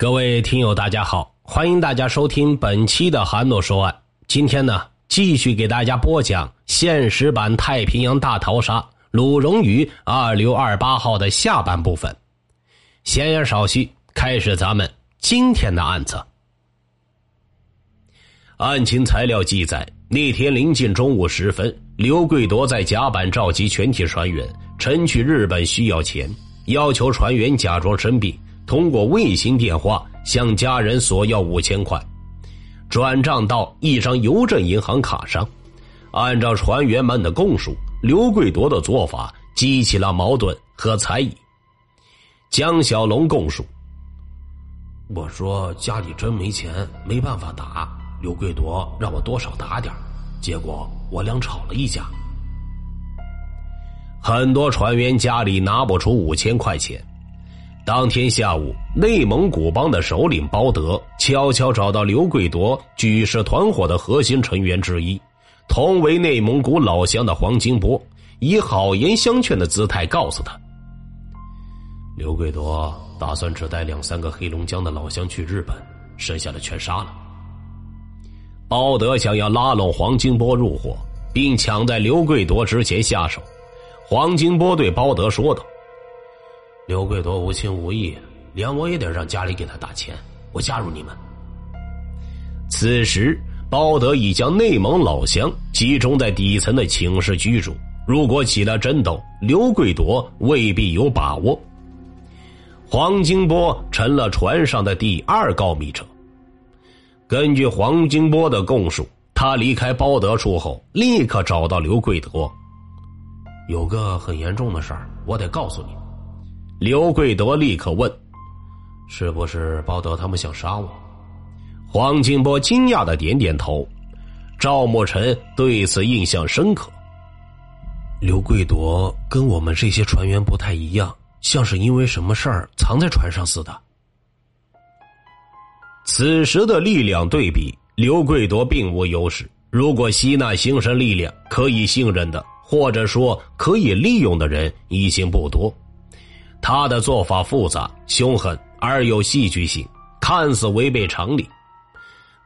各位听友，大家好，欢迎大家收听本期的韩诺说案。今天呢，继续给大家播讲现实版太平洋大逃杀鲁荣鱼二六二八号的下半部分。闲言少叙，开始咱们今天的案子。案情材料记载，那天临近中午时分，刘贵夺在甲板召集全体船员，称去日本需要钱，要求船员假装生病。通过卫星电话向家人索要五千块，转账到一张邮政银行卡上。按照船员们的供述，刘贵夺的做法激起了矛盾和猜疑。江小龙供述：“我说家里真没钱，没办法打。刘贵夺让我多少打点结果我俩吵了一架。很多船员家里拿不出五千块钱。”当天下午，内蒙古帮的首领包德悄悄找到刘贵夺，举世团伙的核心成员之一，同为内蒙古老乡的黄金波，以好言相劝的姿态告诉他：“刘贵夺打算只带两三个黑龙江的老乡去日本，剩下的全杀了。”包德想要拉拢黄金波入伙，并抢在刘贵夺之前下手。黄金波对包德说道。刘贵夺无情无义，连我也得让家里给他打钱。我加入你们。此时，包德已将内蒙老乡集中在底层的寝室居住。如果起了争斗，刘贵夺未必有把握。黄金波成了船上的第二告密者。根据黄金波的供述，他离开包德处后，立刻找到刘贵夺。有个很严重的事儿，我得告诉你。刘贵德立刻问：“是不是包德他们想杀我？”黄金波惊讶的点点头。赵默尘对此印象深刻。刘贵夺跟我们这些船员不太一样，像是因为什么事儿藏在船上似的。此时的力量对比，刘贵夺并无优势。如果吸纳精神力量，可以信任的，或者说可以利用的人，已经不多。他的做法复杂、凶狠而有戏剧性，看似违背常理。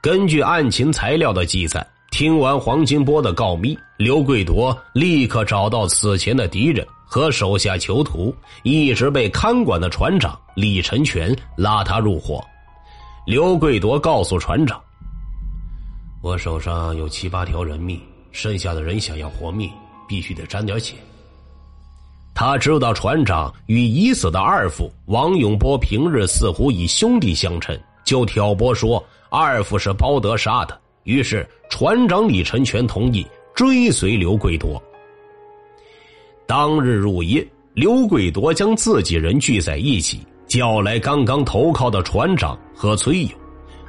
根据案情材料的记载，听完黄金波的告密，刘贵夺立刻找到此前的敌人和手下囚徒，一直被看管的船长李成全，拉他入伙。刘贵夺告诉船长：“我手上有七八条人命，剩下的人想要活命，必须得沾点血。”他知道船长与已死的二副王永波平日似乎以兄弟相称，就挑拨说二副是包德杀的。于是船长李成全同意追随刘贵夺。当日入夜，刘贵夺将自己人聚在一起，叫来刚刚投靠的船长和崔勇，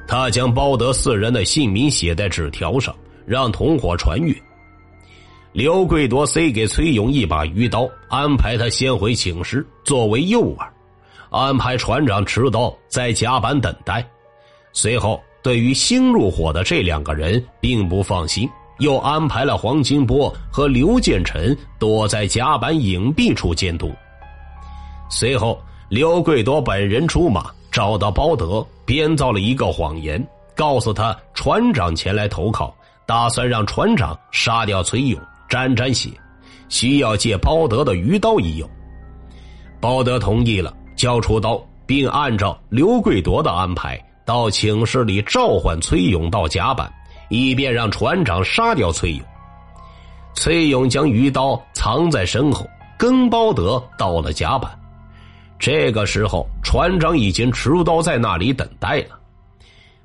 他将包德四人的姓名写在纸条上，让同伙传阅。刘贵夺塞给崔勇一把鱼刀，安排他先回寝室作为诱饵，安排船长持刀在甲板等待。随后，对于新入伙的这两个人并不放心，又安排了黄金波和刘建成躲在甲板隐蔽处监督。随后，刘贵夺本人出马，找到包德，编造了一个谎言，告诉他船长前来投靠，打算让船长杀掉崔勇。沾沾血，需要借包德的鱼刀一用。包德同意了，交出刀，并按照刘贵夺的安排，到寝室里召唤崔勇到甲板，以便让船长杀掉崔勇。崔勇将鱼刀藏在身后，跟包德到了甲板。这个时候，船长已经持刀在那里等待了。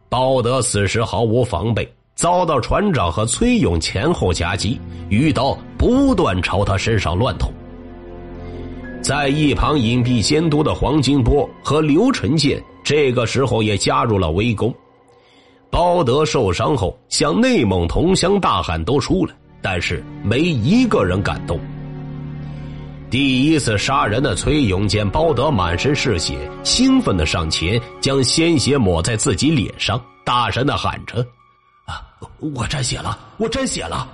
包德此时毫无防备。遭到船长和崔勇前后夹击，鱼刀不断朝他身上乱捅。在一旁隐蔽监督的黄金波和刘成建，这个时候也加入了围攻。包德受伤后，向内蒙同乡大喊：“都出来！”但是没一个人敢动。第一次杀人的崔勇见包德满身是血，兴奋的上前将鲜血抹在自己脸上，大声的喊着。我沾血了！我沾血了！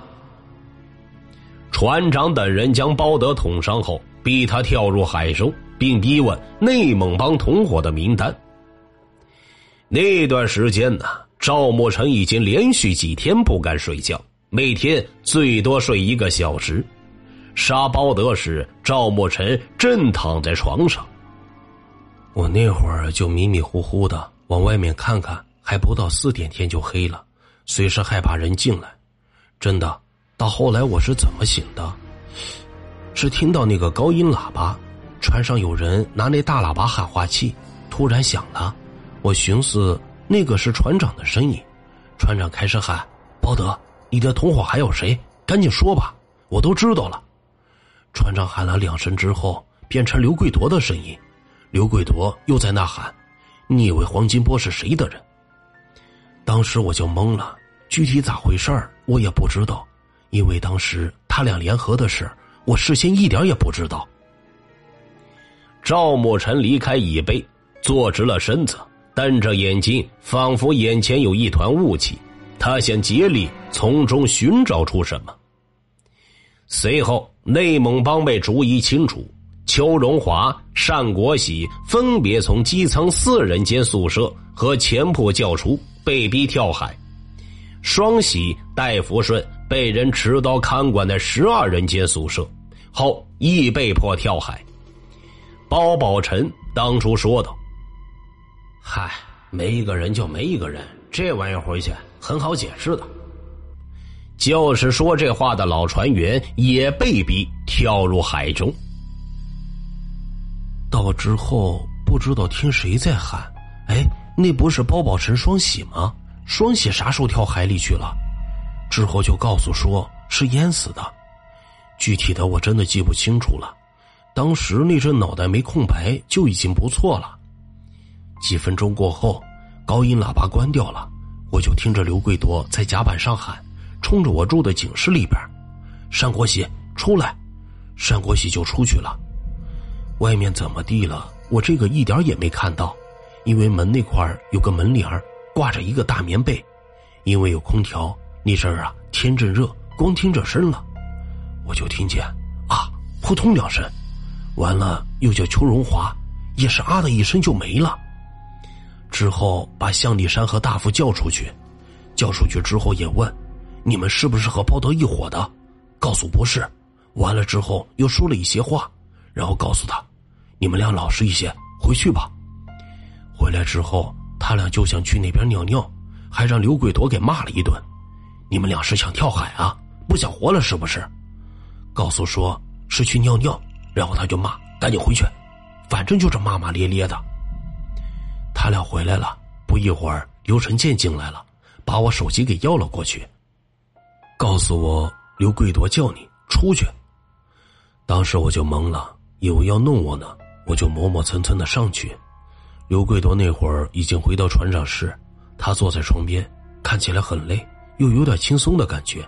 船长等人将包德捅伤后，逼他跳入海中，并逼问内蒙帮同伙的名单。那段时间呢，赵慕辰已经连续几天不敢睡觉，每天最多睡一个小时。杀包德时，赵慕辰正躺在床上。我那会儿就迷迷糊糊的往外面看看，还不到四点天就黑了，随时害怕人进来。真的，到后来我是怎么醒的？是听到那个高音喇叭，船上有人拿那大喇叭喊话器，突然响了。我寻思那个是船长的声音，船长开始喊：“包德，你的同伙还有谁？赶紧说吧，我都知道了。”船长喊了两声之后，变成刘贵夺的声音。刘贵夺又在那喊：“你以为黄金波是谁的人？”当时我就懵了，具体咋回事我也不知道，因为当时他俩联合的事，我事先一点也不知道。赵慕辰离开椅背，坐直了身子。瞪着眼睛，仿佛眼前有一团雾气，他想竭力从中寻找出什么。随后，内蒙帮被逐一清除，邱荣华、单国喜分别从机舱四人间宿舍和前铺叫出，被逼跳海；双喜、戴福顺被人持刀看管在十二人间宿舍，后亦被迫跳海。包宝臣当初说道。嗨，没一个人就没一个人，这玩意儿回去很好解释的。就是说这话的老船员也被逼跳入海中。到之后不知道听谁在喊：“哎，那不是包宝成双喜吗？双喜啥时候跳海里去了？”之后就告诉说是淹死的，具体的我真的记不清楚了。当时那阵脑袋没空白就已经不错了。几分钟过后，高音喇叭关掉了，我就听着刘贵夺在甲板上喊，冲着我住的警室里边：“单国喜出来！”单国喜就出去了。外面怎么地了？我这个一点也没看到，因为门那块有个门帘挂着一个大棉被，因为有空调，那阵儿啊天正热，光听着声了，我就听见啊扑通两声，完了又叫邱荣华，也是啊的一声就没了。之后把向立山和大夫叫出去，叫出去之后也问：“你们是不是和包德一伙的？”告诉不是。完了之后又说了一些话，然后告诉他：“你们俩老实一些，回去吧。”回来之后，他俩就想去那边尿尿，还让刘贵夺给骂了一顿：“你们俩是想跳海啊？不想活了是不是？”告诉说是去尿尿，然后他就骂：“赶紧回去！”反正就是骂骂咧咧的。他俩回来了，不一会儿，刘成建进来了，把我手机给要了过去，告诉我刘贵夺叫你出去。当时我就懵了，以为要弄我呢，我就磨磨蹭蹭的上去。刘贵夺那会儿已经回到船长室，他坐在床边，看起来很累，又有点轻松的感觉。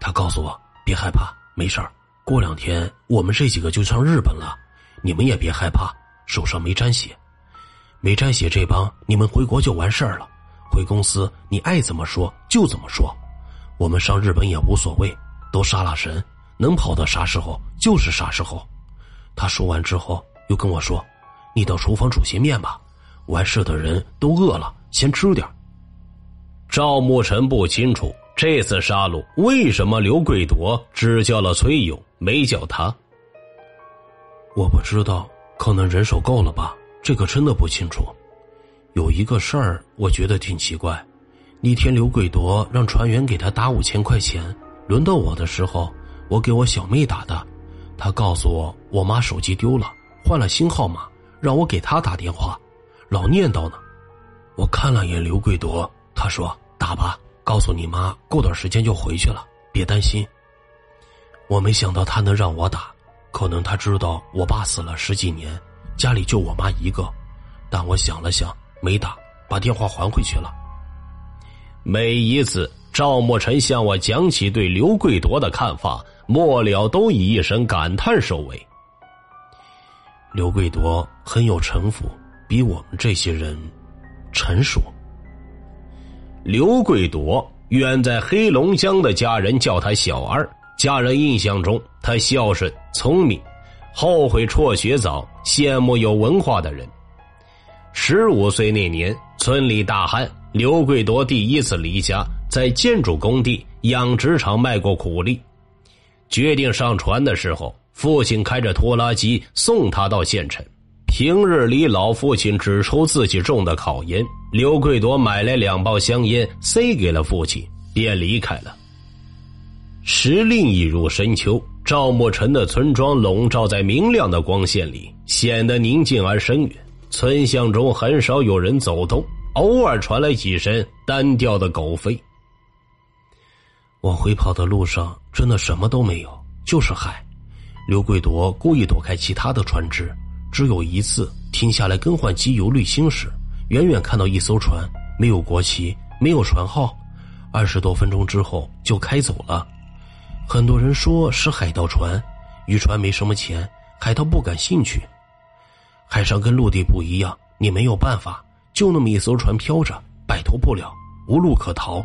他告诉我别害怕，没事儿，过两天我们这几个就上日本了，你们也别害怕，手上没沾血。没沾血这帮，你们回国就完事儿了。回公司你爱怎么说就怎么说。我们上日本也无所谓，都杀了神，能跑到啥时候就是啥时候。他说完之后，又跟我说：“你到厨房煮些面吧，完事的人都饿了，先吃点。”赵慕辰不清楚这次杀戮为什么刘贵夺只叫了崔勇，没叫他。我不知道，可能人手够了吧。这个真的不清楚，有一个事儿我觉得挺奇怪。那天刘贵夺让船员给他打五千块钱，轮到我的时候，我给我小妹打的，他告诉我我妈手机丢了，换了新号码，让我给他打电话，老念叨呢。我看了眼刘贵夺，他说打吧，告诉你妈过段时间就回去了，别担心。我没想到他能让我打，可能他知道我爸死了十几年。家里就我妈一个，但我想了想，没打，把电话还回去了。每一次赵莫尘向我讲起对刘贵夺的看法，末了都以一声感叹收尾。刘贵夺很有城府，比我们这些人成熟。刘贵夺远在黑龙江的家人叫他小二，家人印象中他孝顺聪明。后悔辍学早，羡慕有文化的人。十五岁那年，村里大旱，刘贵夺第一次离家，在建筑工地、养殖场卖过苦力。决定上船的时候，父亲开着拖拉机送他到县城。平日里，老父亲只抽自己种的烤烟。刘贵夺买来两包香烟，塞给了父亲，便离开了。时令已入深秋，赵木成的村庄笼罩在明亮的光线里，显得宁静而深远。村巷中很少有人走动，偶尔传来几声单调的狗吠。往回跑的路上，真的什么都没有，就是海。刘贵夺故意躲开其他的船只，只有一次停下来更换机油滤芯时，远远看到一艘船，没有国旗，没有船号。二十多分钟之后就开走了。很多人说是海盗船，渔船没什么钱，海盗不感兴趣。海上跟陆地不一样，你没有办法，就那么一艘船飘着，摆脱不了，无路可逃。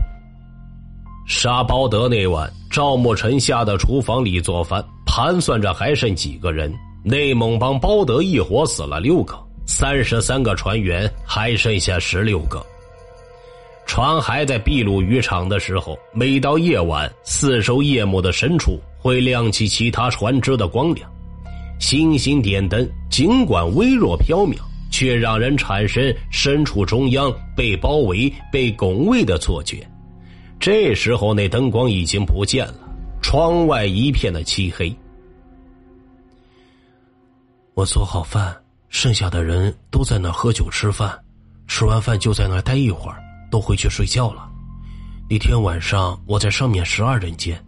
沙包德那晚，赵木成下到厨房里做饭，盘算着还剩几个人。内蒙帮包德一伙死了六个，三十三个船员还剩下十六个。船还在秘鲁渔场的时候，每到夜晚，四周夜幕的深处会亮起其他船只的光亮。星星点灯，尽管微弱缥缈，却让人产生身处中央、被包围、被拱卫的错觉。这时候，那灯光已经不见了，窗外一片的漆黑。我做好饭，剩下的人都在那喝酒吃饭，吃完饭就在那待一会儿，都回去睡觉了。那天晚上，我在上面十二人间，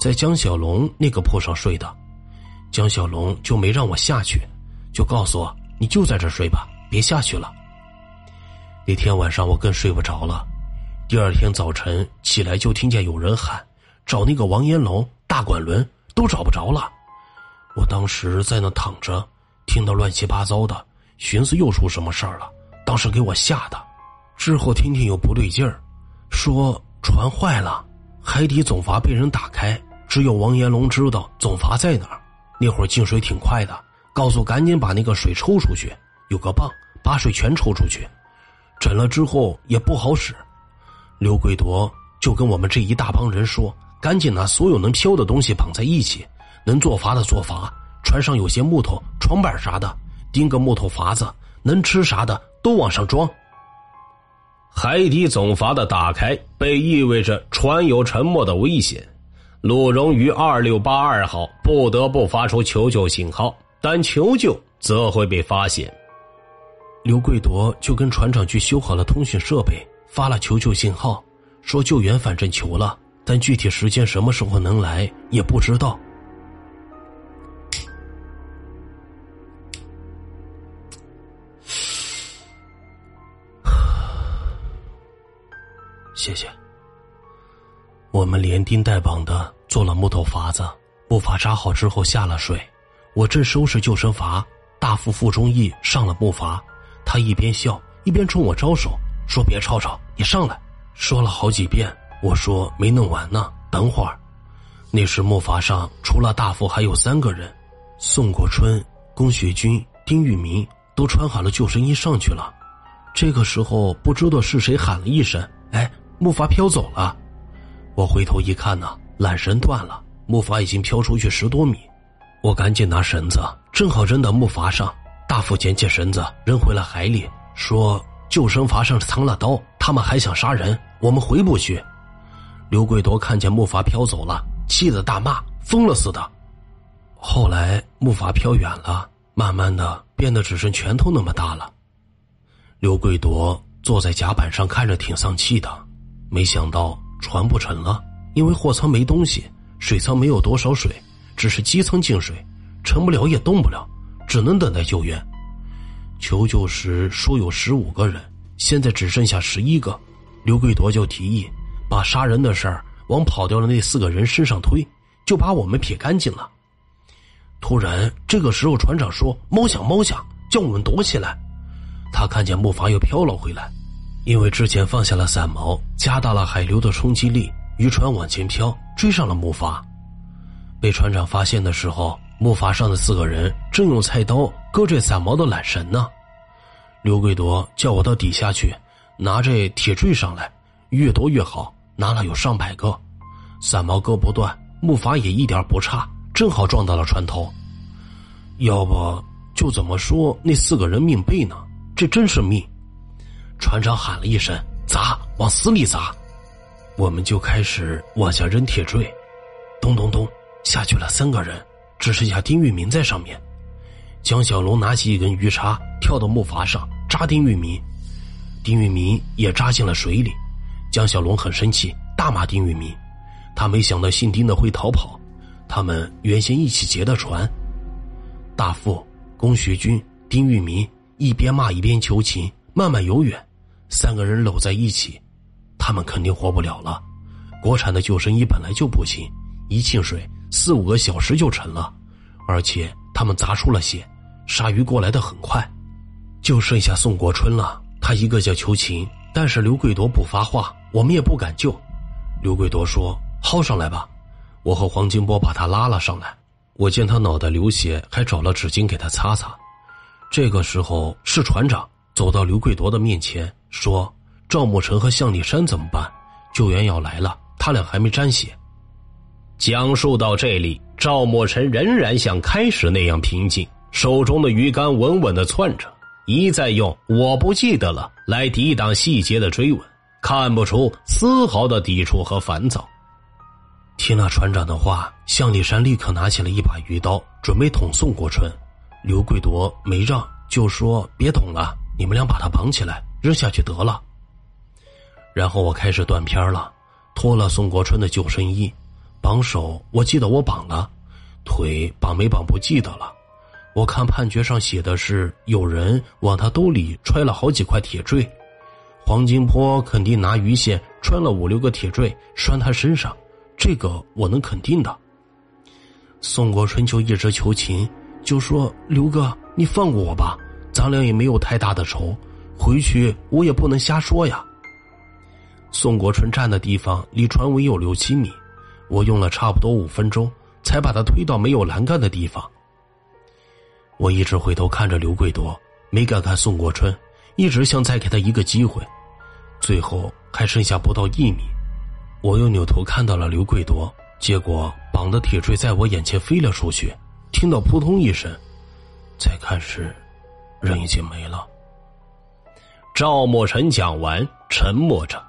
在江小龙那个铺上睡的。江小龙就没让我下去，就告诉我：“你就在这睡吧，别下去了。”那天晚上我更睡不着了。第二天早晨起来就听见有人喊：“找那个王延龙、大管轮，都找不着了。”我当时在那躺着，听到乱七八糟的，寻思又出什么事儿了。当时给我吓的。之后听听又不对劲儿，说船坏了，海底总阀被人打开，只有王延龙知道总阀在哪儿。那会儿进水挺快的，告诉赶紧把那个水抽出去，有个泵把水全抽出去。整了之后也不好使，刘贵夺就跟我们这一大帮人说：“赶紧拿所有能漂的东西绑在一起，能做筏的做筏，船上有些木头、床板啥的，钉个木头筏子，能吃啥的都往上装。”海底总阀的打开，被意味着船有沉没的危险。陆荣于二六八二号不得不发出求救信号，但求救则会被发现。刘贵夺就跟船长去修好了通讯设备，发了求救信号，说救援反正求了，但具体时间什么时候能来也不知道。谢谢。我们连钉带绑的做了木头筏子，木筏扎好之后下了水。我正收拾救生筏，大副傅忠义上了木筏，他一边笑一边冲我招手，说：“别吵吵，你上来。”说了好几遍，我说没弄完呢，等会儿。那时木筏上除了大副还有三个人，宋国春、龚学军、丁玉明都穿好了救生衣上去了。这个时候不知道是谁喊了一声：“哎，木筏飘走了。”我回头一看呢，缆绳断了，木筏已经飘出去十多米。我赶紧拿绳子，正好扔到木筏上。大副捡起绳子扔回了海里，说：“救生筏上藏了刀，他们还想杀人，我们回不去。”刘贵夺看见木筏飘走了，气得大骂：“疯了似的！”后来木筏飘远了，慢慢的变得只剩拳头那么大了。刘贵夺坐在甲板上看着挺丧气的，没想到。船不沉了，因为货舱没东西，水舱没有多少水，只是机舱进水，沉不了也动不了，只能等待救援。求救时说有十五个人，现在只剩下十一个。刘贵夺就提议把杀人的事儿往跑掉的那四个人身上推，就把我们撇干净了。突然，这个时候船长说：“猫响，猫响，叫我们躲起来。”他看见木筏又飘了回来。因为之前放下了伞锚，加大了海流的冲击力，渔船往前飘，追上了木筏。被船长发现的时候，木筏上的四个人正用菜刀割这伞锚的缆绳呢。刘贵夺叫我到底下去，拿这铁坠上来，越多越好，拿了有上百个，伞毛割不断，木筏也一点不差，正好撞到了船头。要不就怎么说那四个人命背呢？这真是命！船长喊了一声：“砸，往死里砸！”我们就开始往下扔铁坠，咚咚咚，下去了三个人，只剩下丁玉明在上面。江小龙拿起一根鱼叉，跳到木筏上扎丁玉明，丁玉明也扎进了水里。江小龙很生气，大骂丁玉明。他没想到姓丁的会逃跑，他们原先一起劫的船。大副龚学军、丁玉明一边骂一边求情，慢慢游远，三个人搂在一起。他们肯定活不了了。国产的救生衣本来就不行，一进水四五个小时就沉了，而且他们砸出了血，鲨鱼过来的很快，就剩下宋国春了。他一个劲求情，但是刘贵夺不发话，我们也不敢救。刘贵夺说：“薅上来吧。”我和黄金波把他拉了上来。我见他脑袋流血，还找了纸巾给他擦擦。这个时候是船长走到刘贵夺的面前说。赵慕成和向立山怎么办？救援要来了，他俩还没沾血。讲述到这里，赵慕成仍然像开始那样平静，手中的鱼竿稳稳的攥着，一再用“我不记得了”来抵挡细节的追问，看不出丝毫的抵触和烦躁。听了船长的话，向立山立刻拿起了一把鱼刀，准备捅宋国春。刘贵夺没让，就说：“别捅了，你们俩把他绑起来，扔下去得了。”然后我开始断片了，脱了宋国春的救生衣，绑手我记得我绑了，腿绑没绑不记得了。我看判决上写的是有人往他兜里揣了好几块铁坠，黄金坡肯定拿鱼线穿了五六个铁坠拴他身上，这个我能肯定的。宋国春就一直求情，就说刘哥你放过我吧，咱俩也没有太大的仇，回去我也不能瞎说呀。宋国春站的地方离船尾有六七米，我用了差不多五分钟才把他推到没有栏杆的地方。我一直回头看着刘贵多，没敢看宋国春，一直想再给他一个机会。最后还剩下不到一米，我又扭头看到了刘贵多，结果绑的铁坠在我眼前飞了出去，听到扑通一声，再看时，人已经没了。赵默成讲完，沉默着。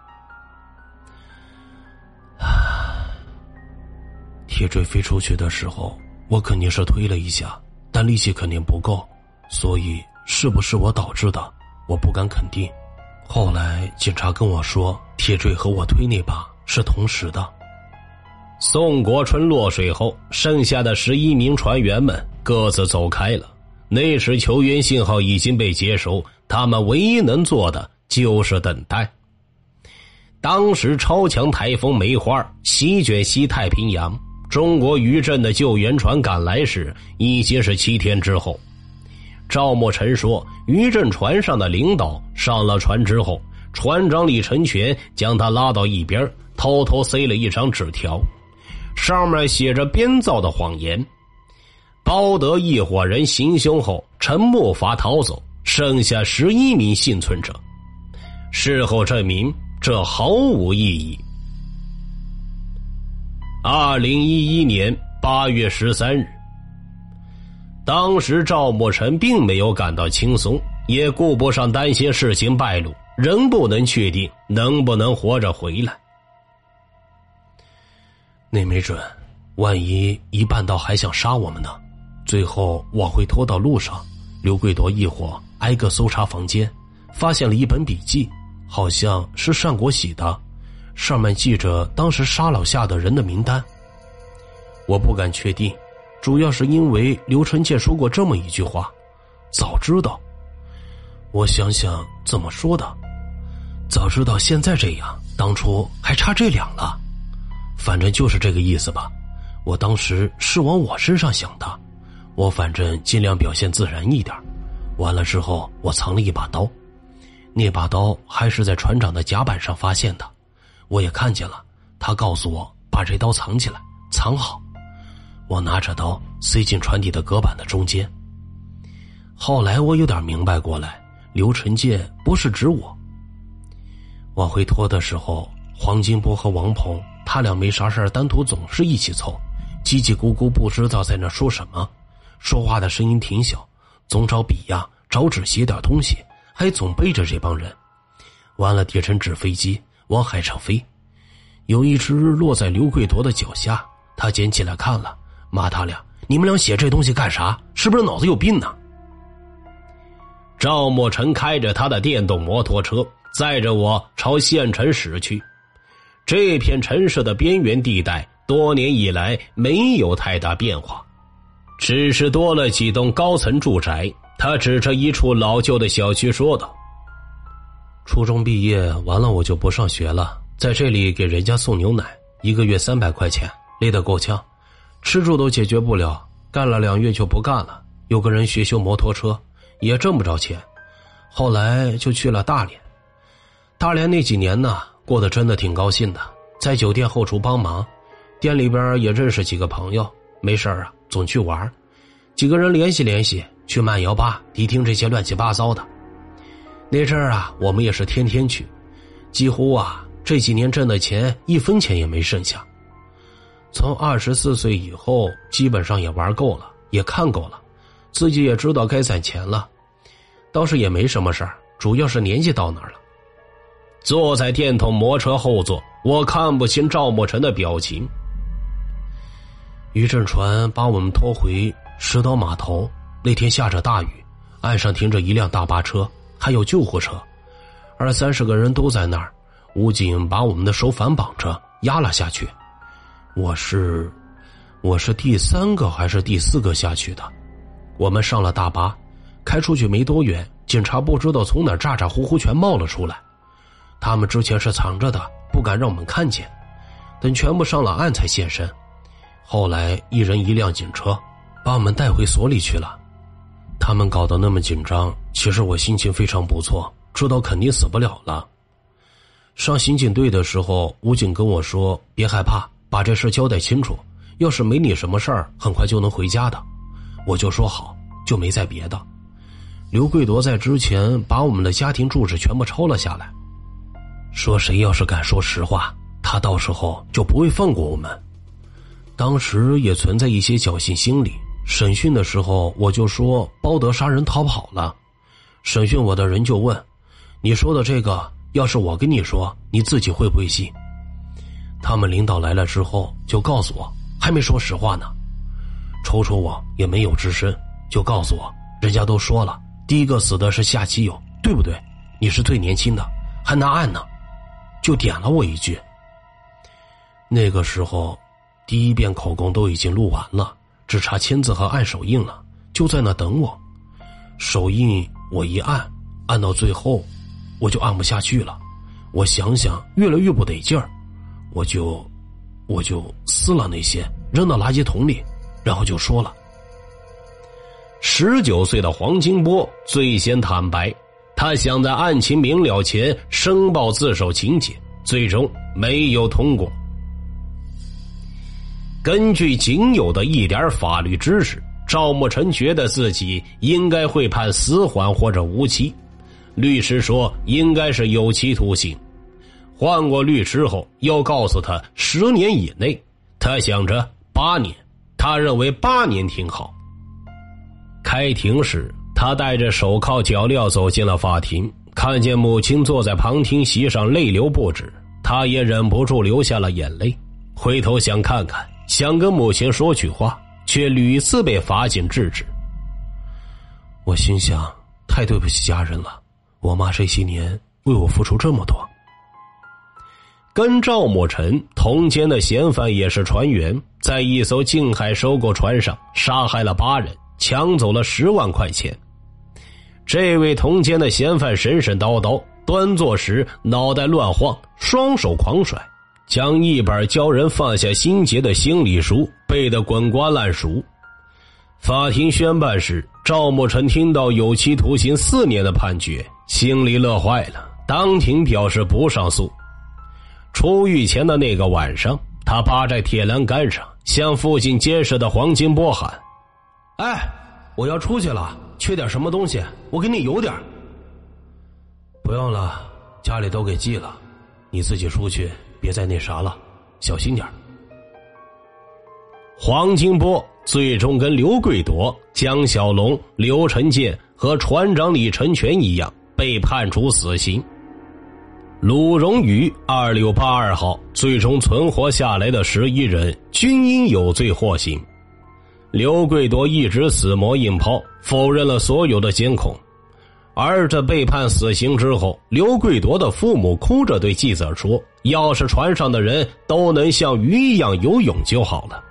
铁坠飞出去的时候，我肯定是推了一下，但力气肯定不够，所以是不是我导致的，我不敢肯定。后来警察跟我说，铁坠和我推那把是同时的。宋国春落水后，剩下的十一名船员们各自走开了。那时求援信号已经被接收，他们唯一能做的就是等待。当时超强台风梅花席卷西太平洋。中国渔政的救援船赶来时，已经是七天之后。赵默成说，渔政船上的领导上了船之后，船长李成全将他拉到一边，偷偷塞了一张纸条，上面写着编造的谎言。包德一伙人行凶后，陈木筏逃走，剩下十一名幸存者。事后证明，这毫无意义。二零一一年八月十三日，当时赵默尘并没有感到轻松，也顾不上担心事情败露，仍不能确定能不能活着回来。那没准，万一一半道还想杀我们呢？最后往回拖到路上，刘贵夺一伙挨个搜查房间，发现了一本笔记，好像是单国喜的。上面记着当时杀老夏的人的名单。我不敢确定，主要是因为刘成建说过这么一句话：“早知道。”我想想怎么说的，早知道现在这样，当初还差这两了。反正就是这个意思吧。我当时是往我身上想的，我反正尽量表现自然一点。完了之后，我藏了一把刀，那把刀还是在船长的甲板上发现的。我也看见了，他告诉我把这刀藏起来，藏好。我拿着刀塞进船底的隔板的中间。后来我有点明白过来，刘成建不是指我。往回拖的时候，黄金波和王鹏他俩没啥事单独总是一起凑，叽叽咕咕不知道在那说什么，说话的声音挺小，总找笔呀找纸写点东西，还总背着这帮人。完了叠成纸飞机往海上飞，有一只落在刘贵夺的脚下，他捡起来看了，骂他俩：“你们俩写这东西干啥？是不是脑子有病呢？”赵莫尘开着他的电动摩托车。载着我朝县城驶去，这片城市的边缘地带多年以来没有太大变化，只是多了几栋高层住宅。他指着一处老旧的小区说道：“初中毕业完了，我就不上学了，在这里给人家送牛奶，一个月三百块钱，累得够呛，吃住都解决不了，干了两月就不干了。有个人学修摩托车，也挣不着钱，后来就去了大连。”大连那几年呢，过得真的挺高兴的，在酒店后厨帮忙，店里边也认识几个朋友，没事啊，总去玩几个人联系联系，去慢摇吧、迪厅这些乱七八糟的。那阵儿啊，我们也是天天去，几乎啊这几年挣的钱一分钱也没剩下。从二十四岁以后，基本上也玩够了，也看够了，自己也知道该攒钱了，倒是也没什么事儿，主要是年纪到那儿了。坐在电动摩车后座，我看不清赵莫尘的表情。渔政船把我们拖回石岛码头。那天下着大雨，岸上停着一辆大巴车，还有救护车，二三十个人都在那儿。武警把我们的手反绑着压了下去。我是，我是第三个还是第四个下去的？我们上了大巴，开出去没多远，警察不知道从哪咋咋呼呼全冒了出来。他们之前是藏着的，不敢让我们看见，等全部上了岸才现身。后来一人一辆警车，把我们带回所里去了。他们搞得那么紧张，其实我心情非常不错，知道肯定死不了了。上刑警队的时候，武警跟我说：“别害怕，把这事交代清楚。要是没你什么事儿，很快就能回家的。”我就说好，就没再别的。刘贵夺在之前把我们的家庭住址全部抄了下来。说谁要是敢说实话，他到时候就不会放过我们。当时也存在一些侥幸心理。审讯的时候，我就说包德杀人逃跑了。审讯我的人就问：“你说的这个，要是我跟你说，你自己会不会信？”他们领导来了之后，就告诉我还没说实话呢。瞅瞅我也没有吱声，就告诉我，人家都说了，第一个死的是夏七友，对不对？你是最年轻的，还拿案呢。就点了我一句。那个时候，第一遍口供都已经录完了，只差签字和按手印了，就在那等我。手印我一按，按到最后，我就按不下去了。我想想，越来越不得劲儿，我就，我就撕了那些，扔到垃圾桶里，然后就说了。十九岁的黄金波最先坦白。他想在案情明了前申报自首情节，最终没有通过。根据仅有的一点法律知识，赵莫尘觉得自己应该会判死缓或者无期。律师说应该是有期徒刑。换过律师后，又告诉他十年以内。他想着八年，他认为八年挺好。开庭时。他戴着手铐脚镣走进了法庭，看见母亲坐在旁听席上泪流不止，他也忍不住流下了眼泪。回头想看看，想跟母亲说句话，却屡次被法警制止。我心想，太对不起家人了。我妈这些年为我付出这么多。跟赵某尘同监的嫌犯也是船员，在一艘近海收购船上杀害了八人，抢走了十万块钱。这位同监的嫌犯神神叨叨，端坐时脑袋乱晃，双手狂甩，将一本教人放下心结的心理书背得滚瓜烂熟。法庭宣判时，赵某尘听到有期徒刑四年的判决，心里乐坏了，当庭表示不上诉。出狱前的那个晚上，他趴在铁栏杆上，向附近监视的黄金波喊：“哎，我要出去了。”缺点什么东西，我给你邮点不用了，家里都给寄了。你自己出去，别再那啥了，小心点黄金波最终跟刘贵夺、江小龙、刘成建和船长李成全一样，被判处死刑。鲁荣宇二六八二号最终存活下来的十一人均因有罪获刑。刘贵夺一直死磨硬泡，否认了所有的监控。而这被判死刑之后，刘贵夺的父母哭着对记者说：“要是船上的人都能像鱼一样游泳就好了。”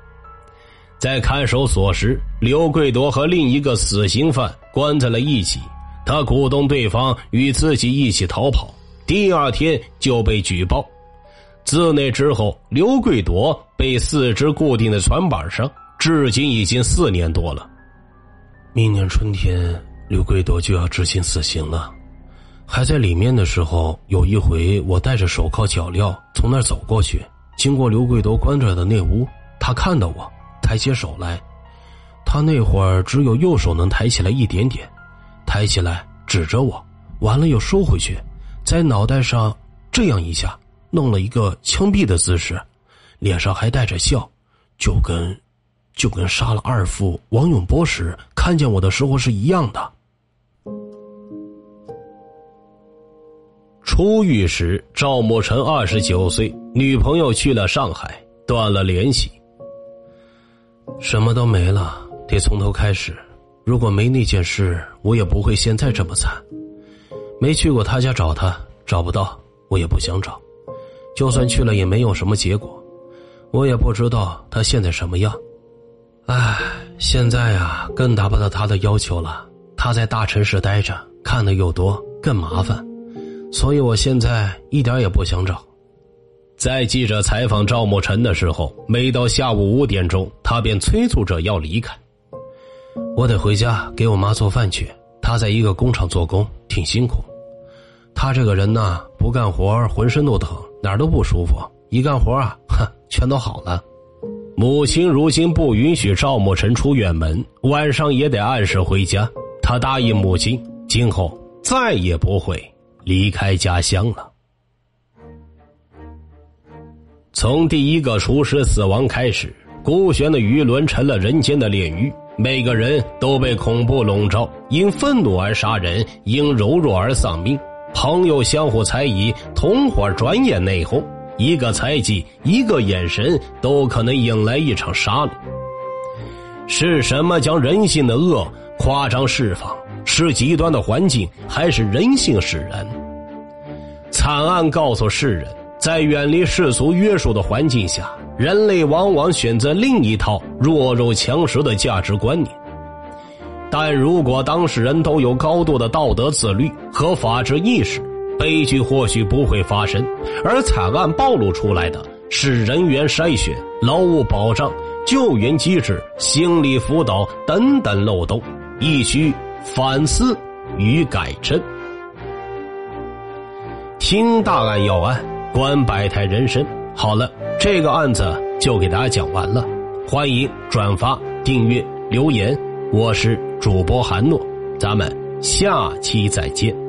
在看守所时，刘贵夺和另一个死刑犯关在了一起，他鼓动对方与自己一起逃跑。第二天就被举报，自那之后，刘贵夺被四肢固定在船板上，至今已经四年多了。明年春天，刘贵夺就要执行死刑了。还在里面的时候，有一回我戴着手铐脚镣从那儿走过去，经过刘贵夺关着的那屋，他看到我，抬起手来，他那会儿只有右手能抬起来一点点，抬起来指着我，完了又收回去。在脑袋上这样一下，弄了一个枪毙的姿势，脸上还带着笑，就跟就跟杀了二父王永波时看见我的时候是一样的。出狱时，赵慕辰二十九岁，女朋友去了上海，断了联系，什么都没了，得从头开始。如果没那件事，我也不会现在这么惨。没去过他家找他，找不到，我也不想找。就算去了，也没有什么结果。我也不知道他现在什么样。唉，现在啊，更达不到他的要求了。他在大城市待着，看的又多，更麻烦。所以我现在一点也不想找。在记者采访赵慕辰的时候，每到下午五点钟，他便催促着要离开。我得回家给我妈做饭去。他在一个工厂做工，挺辛苦。他这个人呢，不干活浑身都疼，哪儿都不舒服；一干活啊，哼，全都好了。母亲如今不允许赵慕辰出远门，晚上也得按时回家。他答应母亲，今后再也不会离开家乡了。从第一个厨师死亡开始，孤悬的鱼轮成了人间的炼狱。每个人都被恐怖笼罩，因愤怒而杀人，因柔弱而丧命。朋友相互猜疑，同伙转眼内讧。一个猜忌，一个眼神，都可能引来一场杀戮。是什么将人性的恶夸张释放？是极端的环境，还是人性使然？惨案告诉世人，在远离世俗约束的环境下。人类往往选择另一套弱肉强食的价值观念，但如果当事人都有高度的道德自律和法治意识，悲剧或许不会发生。而惨案暴露出来的是人员筛选、劳务保障、救援机制、心理辅导等等漏洞，亦需反思与改正。听大案要案，观百态人生。好了。这个案子就给大家讲完了，欢迎转发、订阅、留言。我是主播韩诺，咱们下期再见。